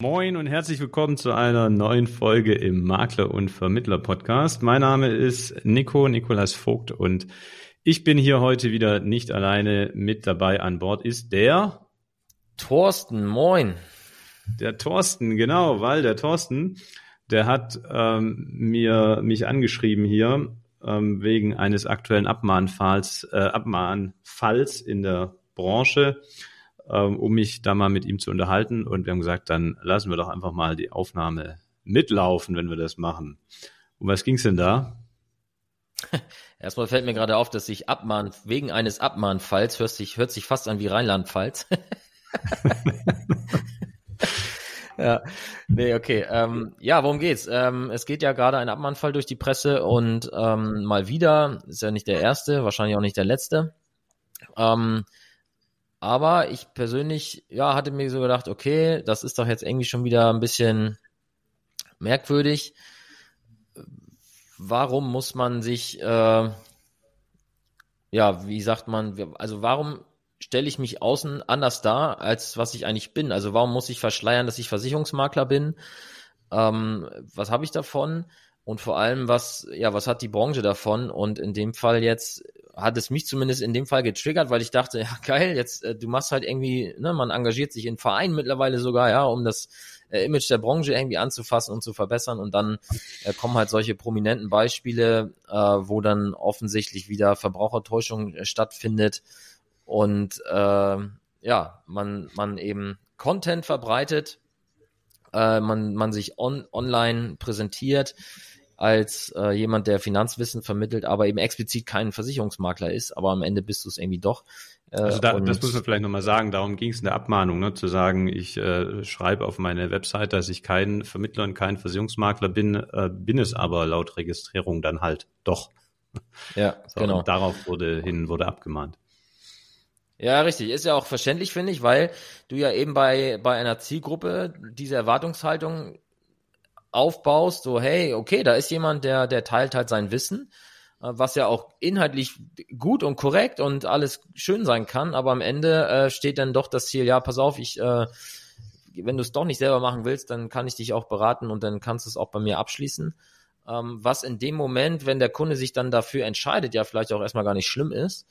Moin und herzlich willkommen zu einer neuen Folge im Makler und Vermittler Podcast. Mein Name ist Nico, Nikolas Vogt und ich bin hier heute wieder nicht alleine. Mit dabei an Bord ist der Thorsten. Moin. Der Thorsten, genau, weil der Thorsten, der hat ähm, mir mich angeschrieben hier ähm, wegen eines aktuellen Abmahnfalls, äh, Abmahnfalls in der Branche ähm, um mich da mal mit ihm zu unterhalten. Und wir haben gesagt, dann lassen wir doch einfach mal die Aufnahme mitlaufen, wenn wir das machen. Um was ging's denn da? Erstmal fällt mir gerade auf, dass sich Abmahn, wegen eines Abmahnfalls hört sich, hört sich fast an wie Rheinland-Pfalz. ja, nee, okay. Ähm, ja, worum geht's? Ähm, es geht ja gerade ein Abmahnfall durch die Presse und ähm, mal wieder, ist ja nicht der erste, wahrscheinlich auch nicht der letzte. Ähm, aber ich persönlich, ja, hatte mir so gedacht, okay, das ist doch jetzt irgendwie schon wieder ein bisschen merkwürdig. Warum muss man sich, äh, ja, wie sagt man, also warum stelle ich mich außen anders dar, als was ich eigentlich bin? Also warum muss ich verschleiern, dass ich Versicherungsmakler bin? Ähm, was habe ich davon? Und vor allem, was, ja, was hat die Branche davon? Und in dem Fall jetzt hat es mich zumindest in dem Fall getriggert, weil ich dachte, ja geil, jetzt äh, du machst halt irgendwie, ne, man engagiert sich in Vereinen mittlerweile sogar, ja, um das äh, Image der Branche irgendwie anzufassen und zu verbessern. Und dann äh, kommen halt solche prominenten Beispiele, äh, wo dann offensichtlich wieder Verbrauchertäuschung äh, stattfindet. Und äh, ja, man man eben Content verbreitet, äh, man man sich on, online präsentiert als äh, jemand, der Finanzwissen vermittelt, aber eben explizit kein Versicherungsmakler ist, aber am Ende bist du es irgendwie doch. Äh, also da, das muss man vielleicht nochmal sagen, darum ging es in der Abmahnung, ne, zu sagen, ich äh, schreibe auf meine Website, dass ich kein Vermittler und kein Versicherungsmakler bin, äh, bin es aber laut Registrierung dann halt doch. Ja, so, genau. Darauf wurde hin, wurde abgemahnt. Ja, richtig. Ist ja auch verständlich, finde ich, weil du ja eben bei, bei einer Zielgruppe diese Erwartungshaltung aufbaust, so hey, okay, da ist jemand, der, der teilt halt sein Wissen, äh, was ja auch inhaltlich gut und korrekt und alles schön sein kann, aber am Ende äh, steht dann doch das Ziel, ja, pass auf, ich, äh, wenn du es doch nicht selber machen willst, dann kann ich dich auch beraten und dann kannst du es auch bei mir abschließen. Ähm, was in dem Moment, wenn der Kunde sich dann dafür entscheidet, ja vielleicht auch erstmal gar nicht schlimm ist.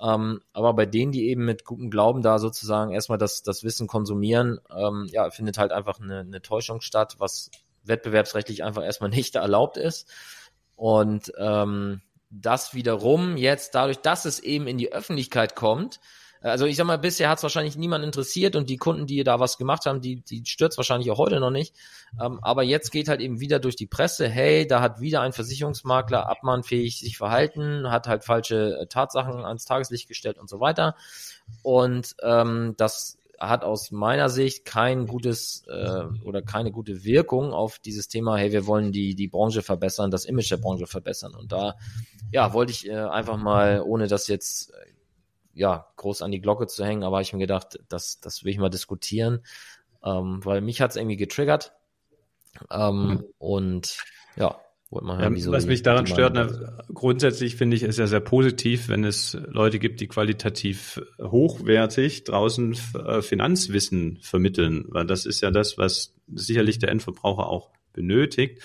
Ähm, aber bei denen, die eben mit gutem Glauben da sozusagen erstmal das, das Wissen konsumieren, ähm, ja, findet halt einfach eine, eine Täuschung statt, was wettbewerbsrechtlich einfach erstmal nicht erlaubt ist. Und ähm, das wiederum jetzt dadurch, dass es eben in die Öffentlichkeit kommt, also ich sag mal, bisher hat es wahrscheinlich niemand interessiert und die Kunden, die da was gemacht haben, die, die stürzt wahrscheinlich auch heute noch nicht. Ähm, aber jetzt geht halt eben wieder durch die Presse, hey, da hat wieder ein Versicherungsmakler abmahnfähig sich verhalten, hat halt falsche äh, Tatsachen ans Tageslicht gestellt und so weiter. Und ähm, das hat aus meiner Sicht kein gutes äh, oder keine gute Wirkung auf dieses Thema, hey, wir wollen die, die Branche verbessern, das Image der Branche verbessern. Und da, ja, wollte ich äh, einfach mal, ohne das jetzt äh, ja, groß an die Glocke zu hängen, aber ich mir gedacht, das, das will ich mal diskutieren, ähm, weil mich hat es irgendwie getriggert. Ähm, mhm. Und ja, Ja, was mich daran stört, na, grundsätzlich finde ich es ja sehr positiv, wenn es Leute gibt, die qualitativ hochwertig draußen äh, Finanzwissen vermitteln, weil das ist ja das, was sicherlich der Endverbraucher auch benötigt.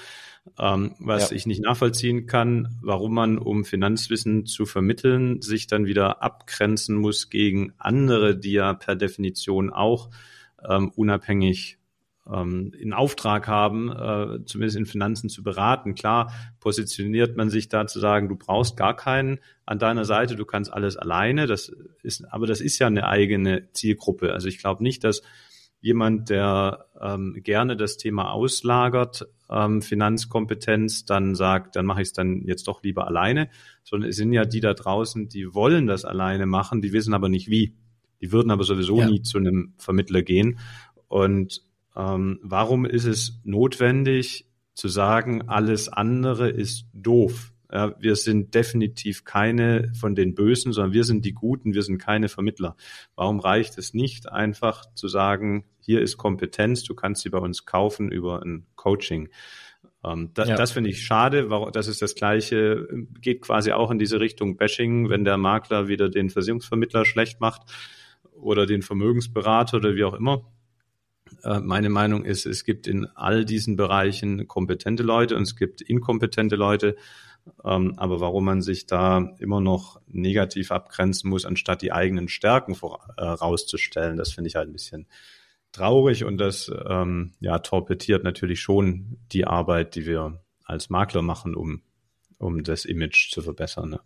Ähm, was ja. ich nicht nachvollziehen kann, warum man, um Finanzwissen zu vermitteln, sich dann wieder abgrenzen muss gegen andere, die ja per Definition auch ähm, unabhängig ähm, in Auftrag haben, äh, zumindest in Finanzen zu beraten. Klar positioniert man sich da zu sagen, du brauchst gar keinen an deiner Seite, du kannst alles alleine. Das ist, aber das ist ja eine eigene Zielgruppe. Also ich glaube nicht, dass jemand, der ähm, gerne das Thema auslagert, ähm, Finanzkompetenz, dann sagt, dann mache ich es dann jetzt doch lieber alleine, sondern es sind ja die da draußen, die wollen das alleine machen, die wissen aber nicht wie. Die würden aber sowieso ja. nie zu einem Vermittler gehen. Und ähm, warum ist es notwendig zu sagen, alles andere ist doof? Ja, wir sind definitiv keine von den Bösen, sondern wir sind die Guten, wir sind keine Vermittler. Warum reicht es nicht einfach zu sagen, hier ist Kompetenz, du kannst sie bei uns kaufen über ein Coaching? Ähm, das, ja. das finde ich schade. Das ist das Gleiche, geht quasi auch in diese Richtung Bashing, wenn der Makler wieder den Versicherungsvermittler schlecht macht oder den Vermögensberater oder wie auch immer meine Meinung ist, es gibt in all diesen Bereichen kompetente Leute und es gibt inkompetente Leute. Ähm, aber warum man sich da immer noch negativ abgrenzen muss, anstatt die eigenen Stärken herauszustellen, äh, das finde ich halt ein bisschen traurig und das ähm, ja torpediert natürlich schon die Arbeit, die wir als Makler machen, um, um das Image zu verbessern. Ne?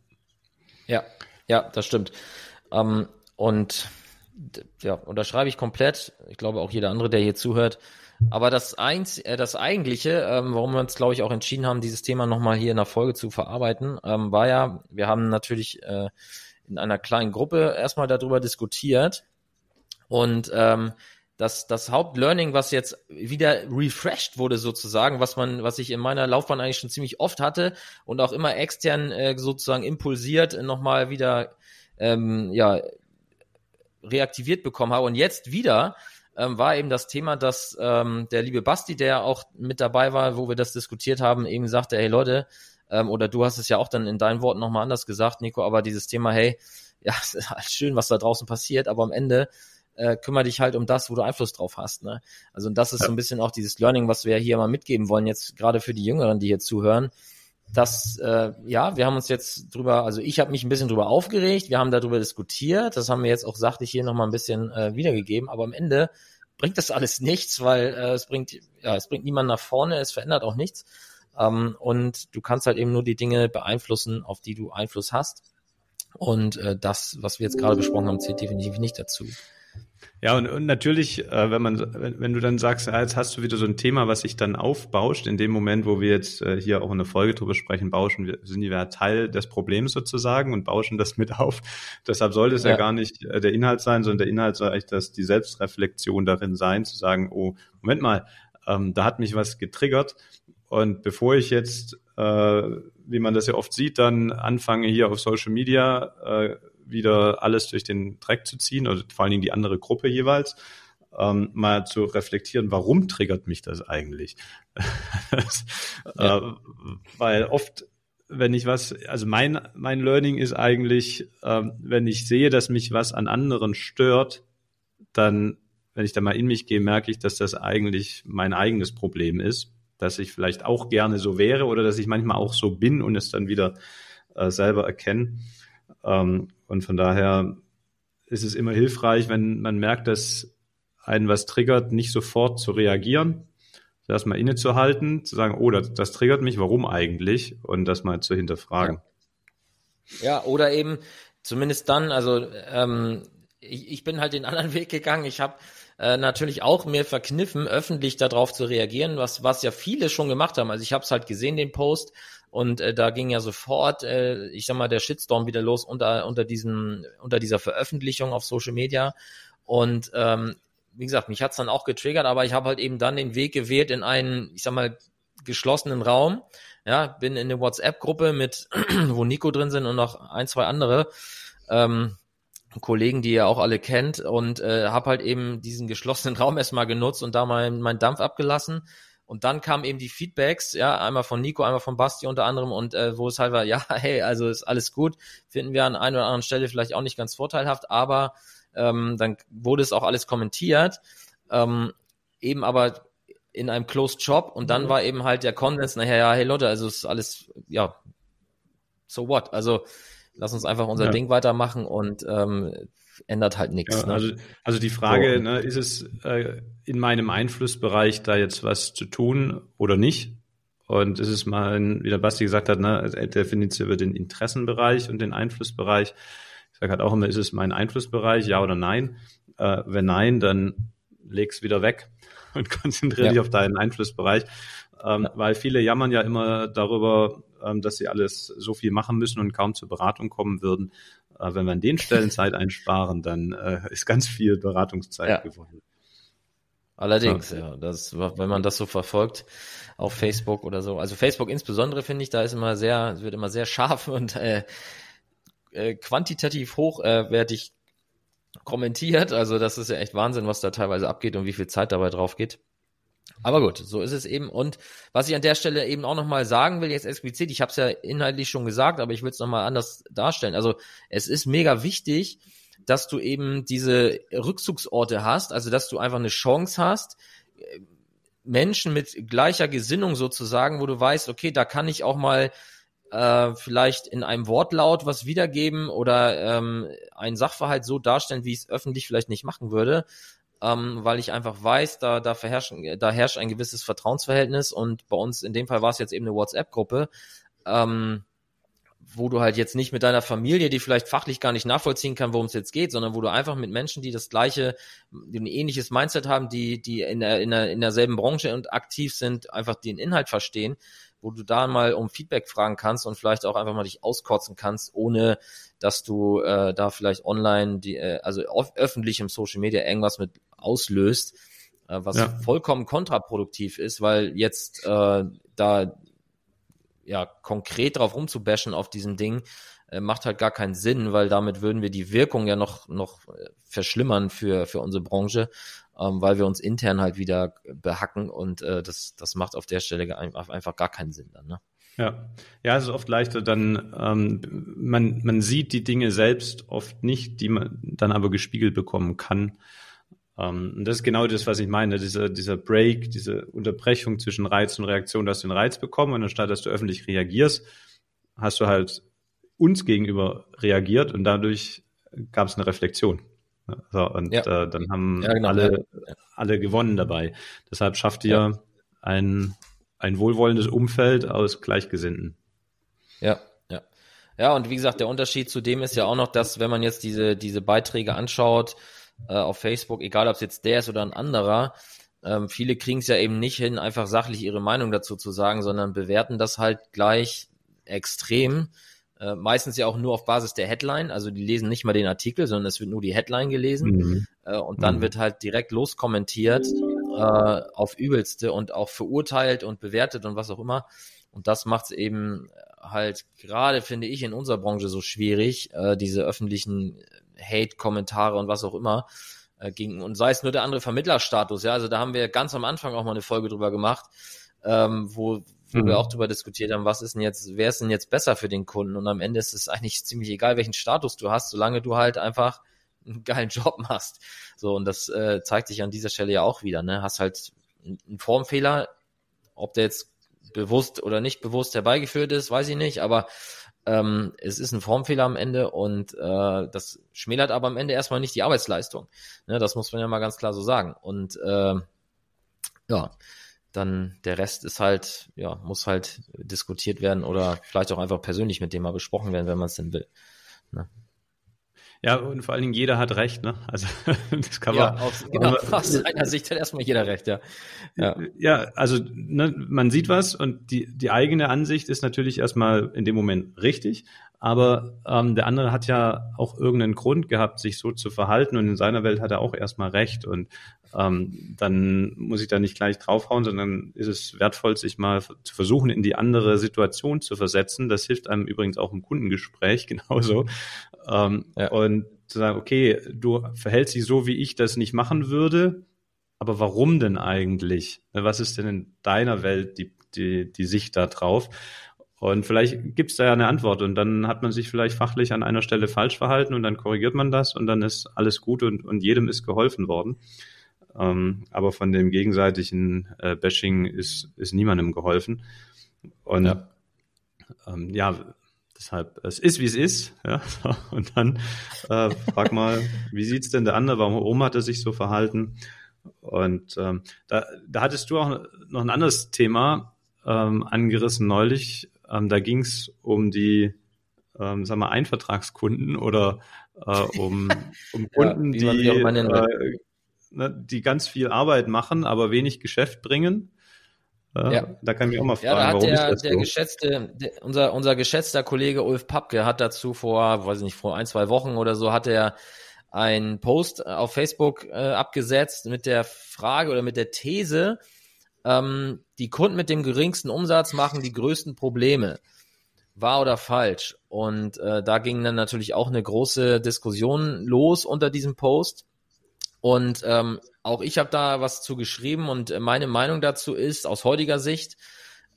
Ja, ja, das stimmt. Ähm, und ja, unterschreibe ich komplett. Ich glaube auch jeder andere, der hier zuhört. Aber das, Einz äh, das Eigentliche, ähm, warum wir uns, glaube ich, auch entschieden haben, dieses Thema nochmal hier in der Folge zu verarbeiten, ähm, war ja, wir haben natürlich äh, in einer kleinen Gruppe erstmal darüber diskutiert. Und ähm, das, das Hauptlearning, was jetzt wieder refreshed wurde sozusagen, was man, was ich in meiner Laufbahn eigentlich schon ziemlich oft hatte und auch immer extern äh, sozusagen impulsiert nochmal wieder ähm, ja reaktiviert bekommen habe und jetzt wieder ähm, war eben das Thema, dass ähm, der liebe Basti, der auch mit dabei war, wo wir das diskutiert haben, eben sagte, hey Leute, ähm, oder du hast es ja auch dann in deinen Worten nochmal anders gesagt, Nico, aber dieses Thema, hey, ja, es ist halt schön, was da draußen passiert, aber am Ende äh, kümmere dich halt um das, wo du Einfluss drauf hast. Ne? Also und das ist ja. so ein bisschen auch dieses Learning, was wir hier mal mitgeben wollen, jetzt gerade für die Jüngeren, die hier zuhören. Dass, äh, ja, wir haben uns jetzt drüber, also ich habe mich ein bisschen drüber aufgeregt, wir haben darüber diskutiert, das haben wir jetzt auch sachlich hier nochmal ein bisschen äh, wiedergegeben, aber am Ende bringt das alles nichts, weil äh, es bringt, ja, es bringt niemanden nach vorne, es verändert auch nichts. Ähm, und du kannst halt eben nur die Dinge beeinflussen, auf die du Einfluss hast. Und äh, das, was wir jetzt gerade besprochen haben, zählt definitiv nicht dazu. Ja, und, und natürlich, äh, wenn man, wenn, wenn du dann sagst, ja, jetzt hast du wieder so ein Thema, was sich dann aufbauscht, in dem Moment, wo wir jetzt äh, hier auch in der Folge drüber sprechen, bauschen wir, sind wir Teil des Problems sozusagen und bauschen das mit auf. Deshalb sollte es ja, ja gar nicht äh, der Inhalt sein, sondern der Inhalt soll eigentlich das, die Selbstreflexion darin sein, zu sagen, oh, Moment mal, ähm, da hat mich was getriggert. Und bevor ich jetzt, äh, wie man das ja oft sieht, dann anfange hier auf Social Media äh, wieder alles durch den Dreck zu ziehen, oder vor allen Dingen die andere Gruppe jeweils, ähm, mal zu reflektieren, warum triggert mich das eigentlich? das, ja. äh, weil oft, wenn ich was, also mein, mein Learning ist eigentlich, äh, wenn ich sehe, dass mich was an anderen stört, dann, wenn ich da mal in mich gehe, merke ich, dass das eigentlich mein eigenes Problem ist, dass ich vielleicht auch gerne so wäre oder dass ich manchmal auch so bin und es dann wieder äh, selber erkenne. Ähm, und von daher ist es immer hilfreich, wenn man merkt, dass einen was triggert, nicht sofort zu reagieren, erstmal innezuhalten, zu sagen, oh, das, das, triggert mich, warum eigentlich? Und das mal zu hinterfragen. Ja, ja oder eben zumindest dann, also ähm, ich, ich bin halt den anderen Weg gegangen. Ich habe äh, natürlich auch mir verkniffen, öffentlich darauf zu reagieren, was, was ja viele schon gemacht haben. Also ich habe es halt gesehen, den Post, und äh, da ging ja sofort, äh, ich sag mal, der Shitstorm wieder los unter, unter, diesen, unter dieser Veröffentlichung auf Social Media. Und ähm, wie gesagt, mich hat's dann auch getriggert, aber ich habe halt eben dann den Weg gewählt in einen, ich sag mal, geschlossenen Raum. Ja, bin in eine WhatsApp-Gruppe mit, wo Nico drin sind und noch ein, zwei andere ähm, Kollegen, die ihr auch alle kennt und äh, habe halt eben diesen geschlossenen Raum erstmal genutzt und da mal meinen Dampf abgelassen und dann kamen eben die Feedbacks, ja, einmal von Nico, einmal von Basti unter anderem und äh, wo es halt war, ja, hey, also ist alles gut, finden wir an einer oder anderen Stelle vielleicht auch nicht ganz vorteilhaft, aber ähm, dann wurde es auch alles kommentiert, ähm, eben aber in einem Closed Shop und dann mhm. war eben halt der Konsens, nachher, ja, hey Leute, also ist alles, ja, so what? Also lass uns einfach unser ja. Ding weitermachen und ähm, ändert halt nichts. Ja, ne? also, also die Frage, so. ne, ist es äh, in meinem Einflussbereich da jetzt was zu tun oder nicht? Und es ist mal, wie der Basti gesagt hat, ne, er definiert es über den Interessenbereich und den Einflussbereich. Ich sage halt auch immer, ist es mein Einflussbereich, ja oder nein? Äh, wenn nein, dann leg's wieder weg und konzentriere ja. dich auf deinen Einflussbereich. Ähm, ja. Weil viele jammern ja immer darüber, ähm, dass sie alles so viel machen müssen und kaum zur Beratung kommen würden. Äh, wenn wir an den Stellen Zeit einsparen, dann äh, ist ganz viel Beratungszeit ja. gewonnen. Allerdings, ja. ja. Das, wenn man das so verfolgt auf Facebook oder so. Also Facebook insbesondere finde ich, da ist immer sehr, wird immer sehr scharf und äh, äh, quantitativ hochwertig kommentiert. Also das ist ja echt Wahnsinn, was da teilweise abgeht und wie viel Zeit dabei drauf geht. Aber gut, so ist es eben. Und was ich an der Stelle eben auch nochmal sagen will, jetzt explizit, ich habe es ja inhaltlich schon gesagt, aber ich will es nochmal anders darstellen. Also es ist mega wichtig, dass du eben diese Rückzugsorte hast, also dass du einfach eine Chance hast, Menschen mit gleicher Gesinnung sozusagen, wo du weißt, okay, da kann ich auch mal äh, vielleicht in einem Wortlaut was wiedergeben oder ähm, einen Sachverhalt so darstellen, wie ich es öffentlich vielleicht nicht machen würde, ähm, weil ich einfach weiß, da, da, da herrscht ein gewisses Vertrauensverhältnis. Und bei uns in dem Fall war es jetzt eben eine WhatsApp-Gruppe, ähm, wo du halt jetzt nicht mit deiner Familie, die vielleicht fachlich gar nicht nachvollziehen kann, worum es jetzt geht, sondern wo du einfach mit Menschen, die das gleiche, die ein ähnliches Mindset haben, die, die in, der, in, der, in derselben Branche und aktiv sind, einfach den Inhalt verstehen, wo du da mal um Feedback fragen kannst und vielleicht auch einfach mal dich auskotzen kannst, ohne dass du äh, da vielleicht online, die, äh, also öffentlich im Social Media irgendwas mit auslöst, äh, was ja. vollkommen kontraproduktiv ist, weil jetzt äh, da ja konkret drauf rumzubashen auf diesem Ding, äh, macht halt gar keinen Sinn, weil damit würden wir die Wirkung ja noch, noch äh, verschlimmern für, für unsere Branche, ähm, weil wir uns intern halt wieder behacken und äh, das, das macht auf der Stelle einfach gar keinen Sinn dann. Ne? Ja, ja, es ist oft leichter, dann ähm, man man sieht die Dinge selbst oft nicht, die man dann aber gespiegelt bekommen kann. Ähm, und das ist genau das, was ich meine, dieser dieser Break, diese Unterbrechung zwischen Reiz und Reaktion. Du hast den Reiz bekommen und anstatt dass du öffentlich reagierst, hast du halt uns gegenüber reagiert und dadurch gab es eine Reflexion. So, und ja. äh, dann haben ja, genau. alle, alle gewonnen dabei. Deshalb schafft ihr ja. ein, ein wohlwollendes Umfeld aus Gleichgesinnten. Ja, ja. Ja, und wie gesagt, der Unterschied zu dem ist ja auch noch, dass wenn man jetzt diese, diese Beiträge anschaut äh, auf Facebook, egal ob es jetzt der ist oder ein anderer, ähm, viele kriegen es ja eben nicht hin, einfach sachlich ihre Meinung dazu zu sagen, sondern bewerten das halt gleich extrem äh, meistens ja auch nur auf Basis der Headline, also die lesen nicht mal den Artikel, sondern es wird nur die Headline gelesen mhm. äh, und dann mhm. wird halt direkt loskommentiert äh, auf übelste und auch verurteilt und bewertet und was auch immer. Und das macht es eben halt gerade, finde ich, in unserer Branche so schwierig, äh, diese öffentlichen Hate-Kommentare und was auch immer äh, gegen, und sei es nur der andere Vermittlerstatus, ja, also da haben wir ganz am Anfang auch mal eine Folge drüber gemacht, ähm, wo, wo mhm. wir auch darüber diskutiert haben, was ist denn jetzt, wer ist denn jetzt besser für den Kunden? Und am Ende ist es eigentlich ziemlich egal, welchen Status du hast, solange du halt einfach einen geilen Job machst. So, und das äh, zeigt sich an dieser Stelle ja auch wieder, ne? Hast halt einen Formfehler, ob der jetzt bewusst oder nicht bewusst herbeigeführt ist, weiß ich nicht, aber ähm, es ist ein Formfehler am Ende und äh, das schmälert aber am Ende erstmal nicht die Arbeitsleistung. Ne, das muss man ja mal ganz klar so sagen. Und äh, ja, dann der Rest ist halt, ja, muss halt diskutiert werden oder vielleicht auch einfach persönlich mit dem mal besprochen werden, wenn man es denn will. Ne? Ja, und vor allen Dingen jeder hat recht, ne? Also das kann ja, man. Aus, genau, aus einer Sicht hat erstmal jeder recht, ja. Ja, ja also ne, man sieht was und die, die eigene Ansicht ist natürlich erstmal in dem Moment richtig, aber ähm, der andere hat ja auch irgendeinen Grund gehabt, sich so zu verhalten und in seiner Welt hat er auch erstmal recht und ähm, dann muss ich da nicht gleich draufhauen, sondern ist es wertvoll, sich mal zu versuchen, in die andere Situation zu versetzen. Das hilft einem übrigens auch im Kundengespräch genauso. Ähm, ja. Und zu sagen, okay, du verhältst dich so, wie ich das nicht machen würde, aber warum denn eigentlich? Was ist denn in deiner Welt die, die, die Sicht da drauf? Und vielleicht gibt es da ja eine Antwort und dann hat man sich vielleicht fachlich an einer Stelle falsch verhalten und dann korrigiert man das und dann ist alles gut und, und jedem ist geholfen worden. Ähm, aber von dem gegenseitigen äh, Bashing ist, ist niemandem geholfen. Und ja, ähm, ja deshalb, es ist, wie es ist. Ja, und dann äh, frag mal, wie sieht's denn der andere? Warum hat er sich so verhalten? Und ähm, da, da hattest du auch noch ein anderes Thema ähm, angerissen neulich. Ähm, da ging's um die, ähm, sag mal, Einvertragskunden oder äh, um, um Kunden, ja, die, äh, ne, die ganz viel Arbeit machen, aber wenig Geschäft bringen. Ja. Da kann ich auch mal fragen, ja, da hat warum der, ist das der so? geschätzte, der, unser, unser geschätzter Kollege Ulf Papke hat dazu vor, weiß ich nicht, vor ein, zwei Wochen oder so, hat er einen Post auf Facebook äh, abgesetzt mit der Frage oder mit der These, ähm, die Kunden mit dem geringsten Umsatz machen die größten Probleme. Wahr oder falsch? Und äh, da ging dann natürlich auch eine große Diskussion los unter diesem Post. Und ähm, auch ich habe da was zu geschrieben und meine Meinung dazu ist, aus heutiger Sicht,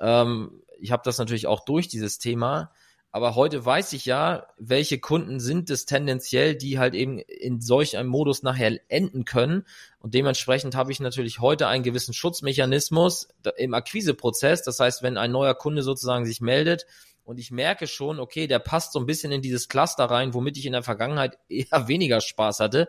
ähm, ich habe das natürlich auch durch dieses Thema, Aber heute weiß ich ja, welche Kunden sind es tendenziell, die halt eben in solch einem Modus nachher enden können. Und dementsprechend habe ich natürlich heute einen gewissen Schutzmechanismus im Akquiseprozess. Das heißt, wenn ein neuer Kunde sozusagen sich meldet und ich merke schon, okay, der passt so ein bisschen in dieses Cluster rein, womit ich in der Vergangenheit eher weniger Spaß hatte,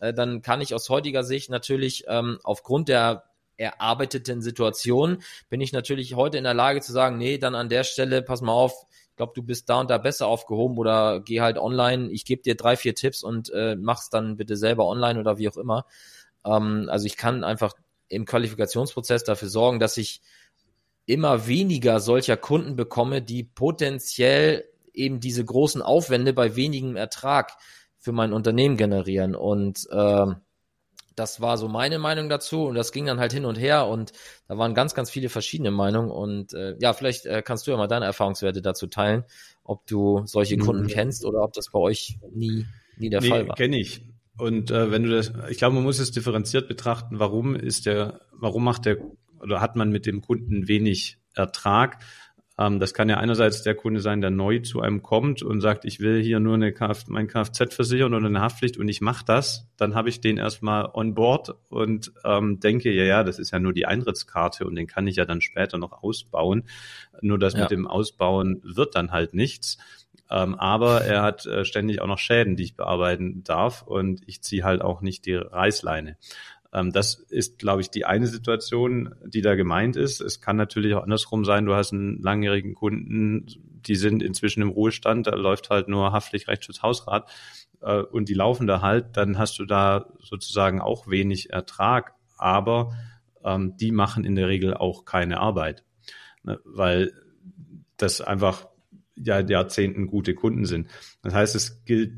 äh, dann kann ich aus heutiger Sicht natürlich ähm, aufgrund der erarbeiteten Situation bin ich natürlich heute in der Lage zu sagen, nee, dann an der Stelle, pass mal auf, ich glaube, du bist da und da besser aufgehoben oder geh halt online, ich gebe dir drei, vier Tipps und äh, mach's dann bitte selber online oder wie auch immer. Ähm, also ich kann einfach im Qualifikationsprozess dafür sorgen, dass ich immer weniger solcher Kunden bekomme, die potenziell eben diese großen Aufwände bei wenigem Ertrag für mein Unternehmen generieren. Und äh, das war so meine Meinung dazu und das ging dann halt hin und her und da waren ganz, ganz viele verschiedene Meinungen und äh, ja, vielleicht äh, kannst du ja mal deine Erfahrungswerte dazu teilen, ob du solche mhm. Kunden kennst oder ob das bei euch nie, nie der nee, Fall war. kenne ich. Und äh, wenn du das, ich glaube, man muss es differenziert betrachten, warum ist der, warum macht der oder hat man mit dem Kunden wenig Ertrag? Ähm, das kann ja einerseits der Kunde sein, der neu zu einem kommt und sagt, ich will hier nur eine Kf mein Kfz versichern oder eine Haftpflicht und ich mache das. Dann habe ich den erstmal on board und ähm, denke, ja, ja, das ist ja nur die Eintrittskarte und den kann ich ja dann später noch ausbauen. Nur das ja. mit dem Ausbauen wird dann halt nichts. Ähm, aber er hat äh, ständig auch noch Schäden, die ich bearbeiten darf und ich ziehe halt auch nicht die Reißleine. Ähm, das ist, glaube ich, die eine Situation, die da gemeint ist. Es kann natürlich auch andersrum sein, du hast einen langjährigen Kunden, die sind inzwischen im Ruhestand, da läuft halt nur Haftpflichtrechtsschutzhausrat äh, und die laufen da halt, dann hast du da sozusagen auch wenig Ertrag, aber ähm, die machen in der Regel auch keine Arbeit, ne, weil das einfach ja Jahrzehnten gute Kunden sind. Das heißt, es gilt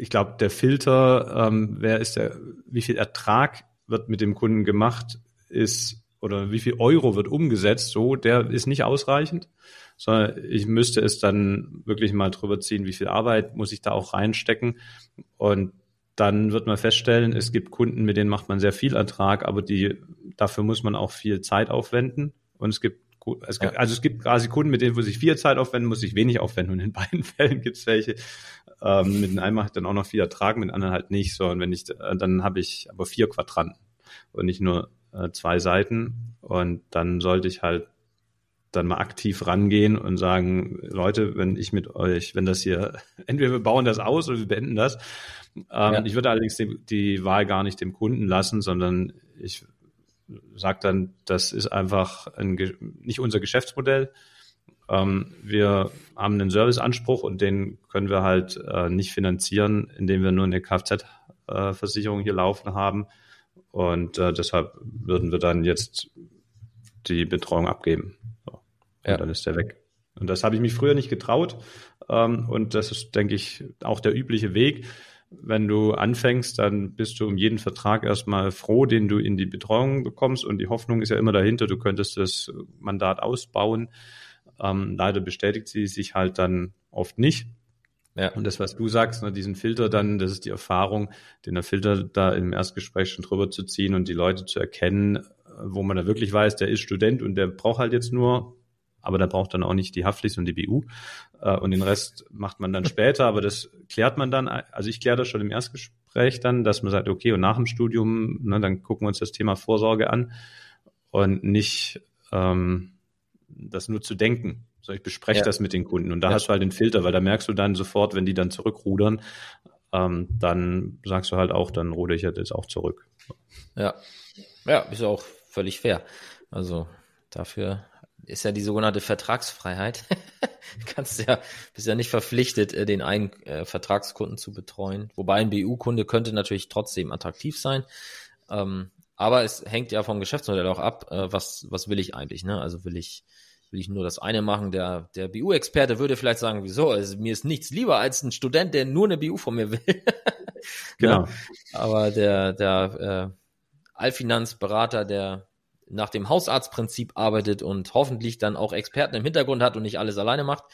ich glaube, der Filter, ähm, wer ist der, wie viel Ertrag wird mit dem Kunden gemacht, ist oder wie viel Euro wird umgesetzt, so, der ist nicht ausreichend, sondern ich müsste es dann wirklich mal drüber ziehen, wie viel Arbeit muss ich da auch reinstecken. Und dann wird man feststellen, es gibt Kunden, mit denen macht man sehr viel Ertrag, aber die, dafür muss man auch viel Zeit aufwenden. Und es gibt es gibt, also es gibt quasi Kunden, mit denen muss ich viel Zeit aufwenden, muss ich wenig aufwenden. Und in beiden Fällen gibt es welche, ähm, mit den einen mache ich dann auch noch viel Ertrag, mit den anderen halt nicht. So, und wenn ich, äh, dann habe ich aber vier Quadranten und nicht nur äh, zwei Seiten. Und dann sollte ich halt dann mal aktiv rangehen und sagen, Leute, wenn ich mit euch, wenn das hier, entweder wir bauen das aus oder wir beenden das. Ähm, ja. Ich würde allerdings die, die Wahl gar nicht dem Kunden lassen, sondern ich sage dann, das ist einfach ein, nicht unser Geschäftsmodell. Ähm, wir haben einen Serviceanspruch und den können wir halt äh, nicht finanzieren, indem wir nur eine Kfz-Versicherung hier laufen haben. Und äh, deshalb würden wir dann jetzt die Betreuung abgeben. So. Und ja. dann ist der weg. Und das habe ich mich früher nicht getraut. Ähm, und das ist, denke ich, auch der übliche Weg. Wenn du anfängst, dann bist du um jeden Vertrag erstmal froh, den du in die Betreuung bekommst. Und die Hoffnung ist ja immer dahinter, du könntest das Mandat ausbauen. Ähm, leider bestätigt sie sich halt dann oft nicht. Ja. Und das, was du sagst, ne, diesen Filter dann, das ist die Erfahrung, den der Filter da im Erstgespräch schon drüber zu ziehen und die Leute zu erkennen, wo man da wirklich weiß, der ist Student und der braucht halt jetzt nur, aber der braucht dann auch nicht die Haftpflicht und die BU. Äh, und den Rest macht man dann später, aber das klärt man dann, also ich kläre das schon im Erstgespräch dann, dass man sagt, okay, und nach dem Studium, ne, dann gucken wir uns das Thema Vorsorge an und nicht ähm, das nur zu denken. So, ich bespreche ja. das mit den Kunden und da ja. hast du halt den Filter, weil da merkst du dann sofort, wenn die dann zurückrudern, ähm, dann sagst du halt auch, dann ruder ich jetzt auch zurück. Ja, ja, ist auch völlig fair. Also dafür ist ja die sogenannte Vertragsfreiheit. Kannst ja, bist ja nicht verpflichtet, äh, den einen äh, Vertragskunden zu betreuen. Wobei ein BU-Kunde könnte natürlich trotzdem attraktiv sein. Ähm, aber es hängt ja vom Geschäftsmodell auch ab, äh, was, was will ich eigentlich, ne? Also will ich will ich nur das eine machen. Der, der BU-Experte würde vielleicht sagen, wieso? Also mir ist nichts lieber als ein Student, der nur eine BU von mir will. genau. Ja, aber der, der äh, Allfinanzberater, der nach dem Hausarztprinzip arbeitet und hoffentlich dann auch Experten im Hintergrund hat und nicht alles alleine macht,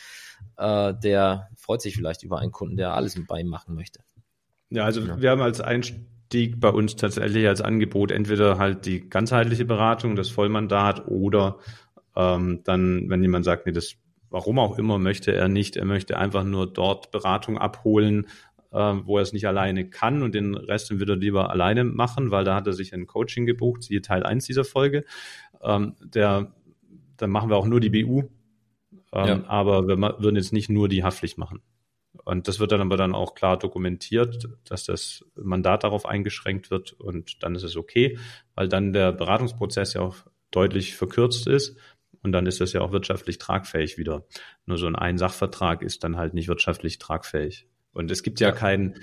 äh, der freut sich vielleicht über einen Kunden, der alles mit bei ihm machen möchte. Ja, also ja. wir haben als Einstieg bei uns tatsächlich als Angebot entweder halt die ganzheitliche Beratung, das Vollmandat oder ähm, dann, wenn jemand sagt, nee, das warum auch immer möchte er nicht. Er möchte einfach nur dort Beratung abholen, äh, wo er es nicht alleine kann und den Rest dann wieder lieber alleine machen, weil da hat er sich ein Coaching gebucht, siehe Teil 1 dieser Folge. Ähm, der, dann machen wir auch nur die BU, ähm, ja. aber wir würden jetzt nicht nur die Haftpflicht machen. Und das wird dann aber dann auch klar dokumentiert, dass das Mandat darauf eingeschränkt wird und dann ist es okay, weil dann der Beratungsprozess ja auch deutlich verkürzt ist und dann ist das ja auch wirtschaftlich tragfähig wieder. Nur so ein Einsachvertrag ist dann halt nicht wirtschaftlich tragfähig. Und es gibt ja, ja. keinen,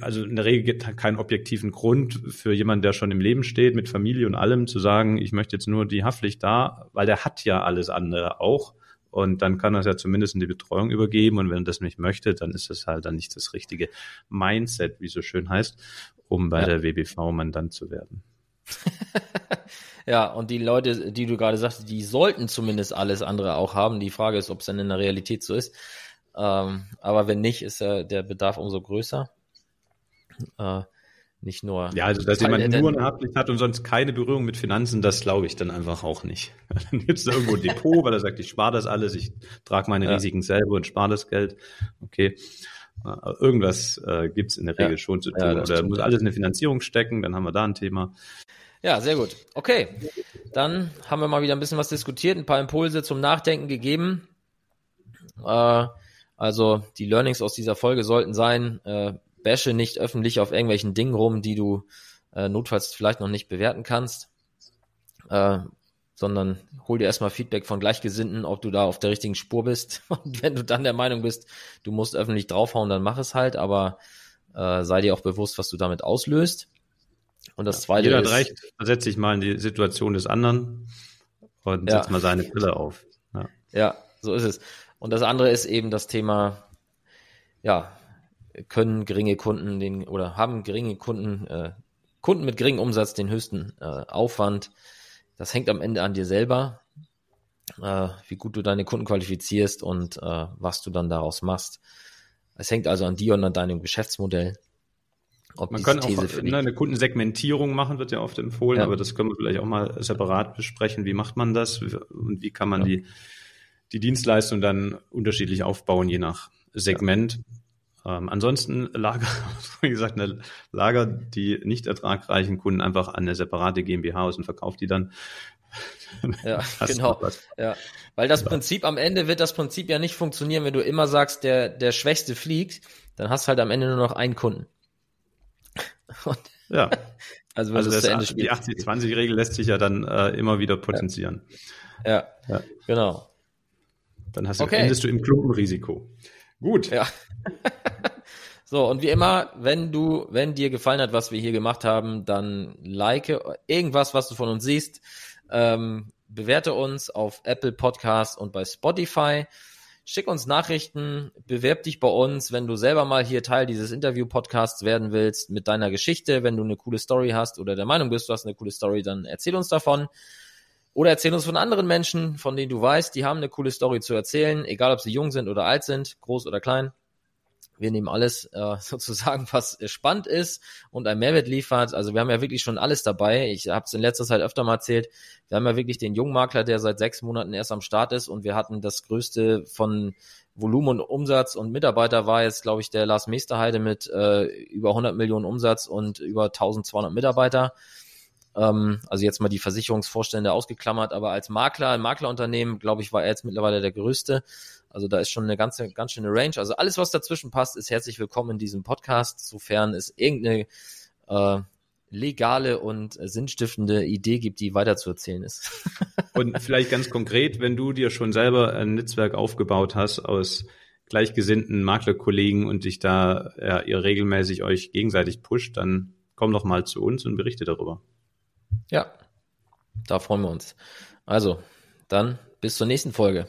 also in der Regel gibt es keinen objektiven Grund für jemanden, der schon im Leben steht, mit Familie und allem, zu sagen, ich möchte jetzt nur die Haftpflicht da, weil der hat ja alles andere auch. Und dann kann er es ja zumindest in die Betreuung übergeben. Und wenn er das nicht möchte, dann ist das halt dann nicht das richtige Mindset, wie es so schön heißt, um bei ja. der WBV Mandant zu werden. ja, und die Leute, die du gerade sagst, die sollten zumindest alles andere auch haben. Die Frage ist, ob es dann in der Realität so ist. Ähm, aber wenn nicht, ist äh, der Bedarf umso größer. Äh, nicht nur. Ja, also dass jemand nur eine Haftpflicht hat und sonst keine Berührung mit Finanzen, das glaube ich dann einfach auch nicht. Dann gibt es da irgendwo ein Depot, weil er sagt, ich spare das alles, ich trage meine ja. Risiken selber und spare das Geld. Okay. Irgendwas äh, gibt es in der Regel ja. schon zu tun. Ja, Oder muss alles in eine Finanzierung stecken, dann haben wir da ein Thema. Ja, sehr gut. Okay, dann haben wir mal wieder ein bisschen was diskutiert, ein paar Impulse zum Nachdenken gegeben. Äh, also die Learnings aus dieser Folge sollten sein, äh, bashe nicht öffentlich auf irgendwelchen Dingen rum, die du äh, notfalls vielleicht noch nicht bewerten kannst, äh, sondern hol dir erstmal Feedback von Gleichgesinnten, ob du da auf der richtigen Spur bist. Und wenn du dann der Meinung bist, du musst öffentlich draufhauen, dann mach es halt, aber äh, sei dir auch bewusst, was du damit auslöst. Und das zweite jeder ist. Jeder recht, versetzt sich mal in die Situation des anderen und ja. setzt mal seine Brille auf. Ja. ja, so ist es. Und das andere ist eben das Thema, ja, können geringe Kunden den oder haben geringe Kunden, äh, Kunden mit geringem Umsatz den höchsten äh, Aufwand. Das hängt am Ende an dir selber, äh, wie gut du deine Kunden qualifizierst und äh, was du dann daraus machst. Es hängt also an dir und an deinem Geschäftsmodell. Ob Man kann auch eine Kundensegmentierung machen, wird ja oft empfohlen, ja. aber das können wir vielleicht auch mal separat besprechen. Wie macht man das und wie kann man ja. die, die Dienstleistung dann unterschiedlich aufbauen, je nach Segment. Ähm, ansonsten Lager, wie gesagt, eine Lager die nicht ertragreichen Kunden einfach an eine separate GmbH aus und verkauft die dann. Ja, genau. Ja. Weil das Prinzip am Ende wird das Prinzip ja nicht funktionieren, wenn du immer sagst, der, der Schwächste fliegt, dann hast du halt am Ende nur noch einen Kunden. Und ja. Also, also das, das die 80-20-Regel lässt sich ja dann äh, immer wieder potenzieren. Ja, ja. genau. Dann hast du, okay. endest du im Klumpenrisiko. Gut. Ja. so, und wie immer, wenn du, wenn dir gefallen hat, was wir hier gemacht haben, dann like irgendwas, was du von uns siehst. Ähm, bewerte uns auf Apple Podcasts und bei Spotify. Schick uns Nachrichten, bewerb dich bei uns, wenn du selber mal hier Teil dieses Interview-Podcasts werden willst mit deiner Geschichte. Wenn du eine coole Story hast oder der Meinung bist, du hast eine coole Story, dann erzähl uns davon. Oder erzähl uns von anderen Menschen, von denen du weißt, die haben eine coole Story zu erzählen, egal ob sie jung sind oder alt sind, groß oder klein. Wir nehmen alles äh, sozusagen, was spannend ist und einen Mehrwert liefert. Also wir haben ja wirklich schon alles dabei. Ich habe es in letzter Zeit öfter mal erzählt. Wir haben ja wirklich den Jungmakler, der seit sechs Monaten erst am Start ist und wir hatten das größte von Volumen und Umsatz und Mitarbeiter war jetzt, glaube ich, der Lars Meesterheide mit äh, über 100 Millionen Umsatz und über 1200 Mitarbeiter. Ähm, also jetzt mal die Versicherungsvorstände ausgeklammert, aber als Makler, ein Maklerunternehmen, glaube ich, war er jetzt mittlerweile der größte. Also da ist schon eine ganze, ganz schöne Range. Also alles, was dazwischen passt, ist herzlich willkommen in diesem Podcast, sofern es irgendeine äh, legale und sinnstiftende Idee gibt, die weiterzuerzählen ist. und vielleicht ganz konkret, wenn du dir schon selber ein Netzwerk aufgebaut hast aus gleichgesinnten Maklerkollegen und dich da ja, ihr regelmäßig euch gegenseitig pusht, dann komm doch mal zu uns und berichte darüber. Ja, da freuen wir uns. Also, dann bis zur nächsten Folge.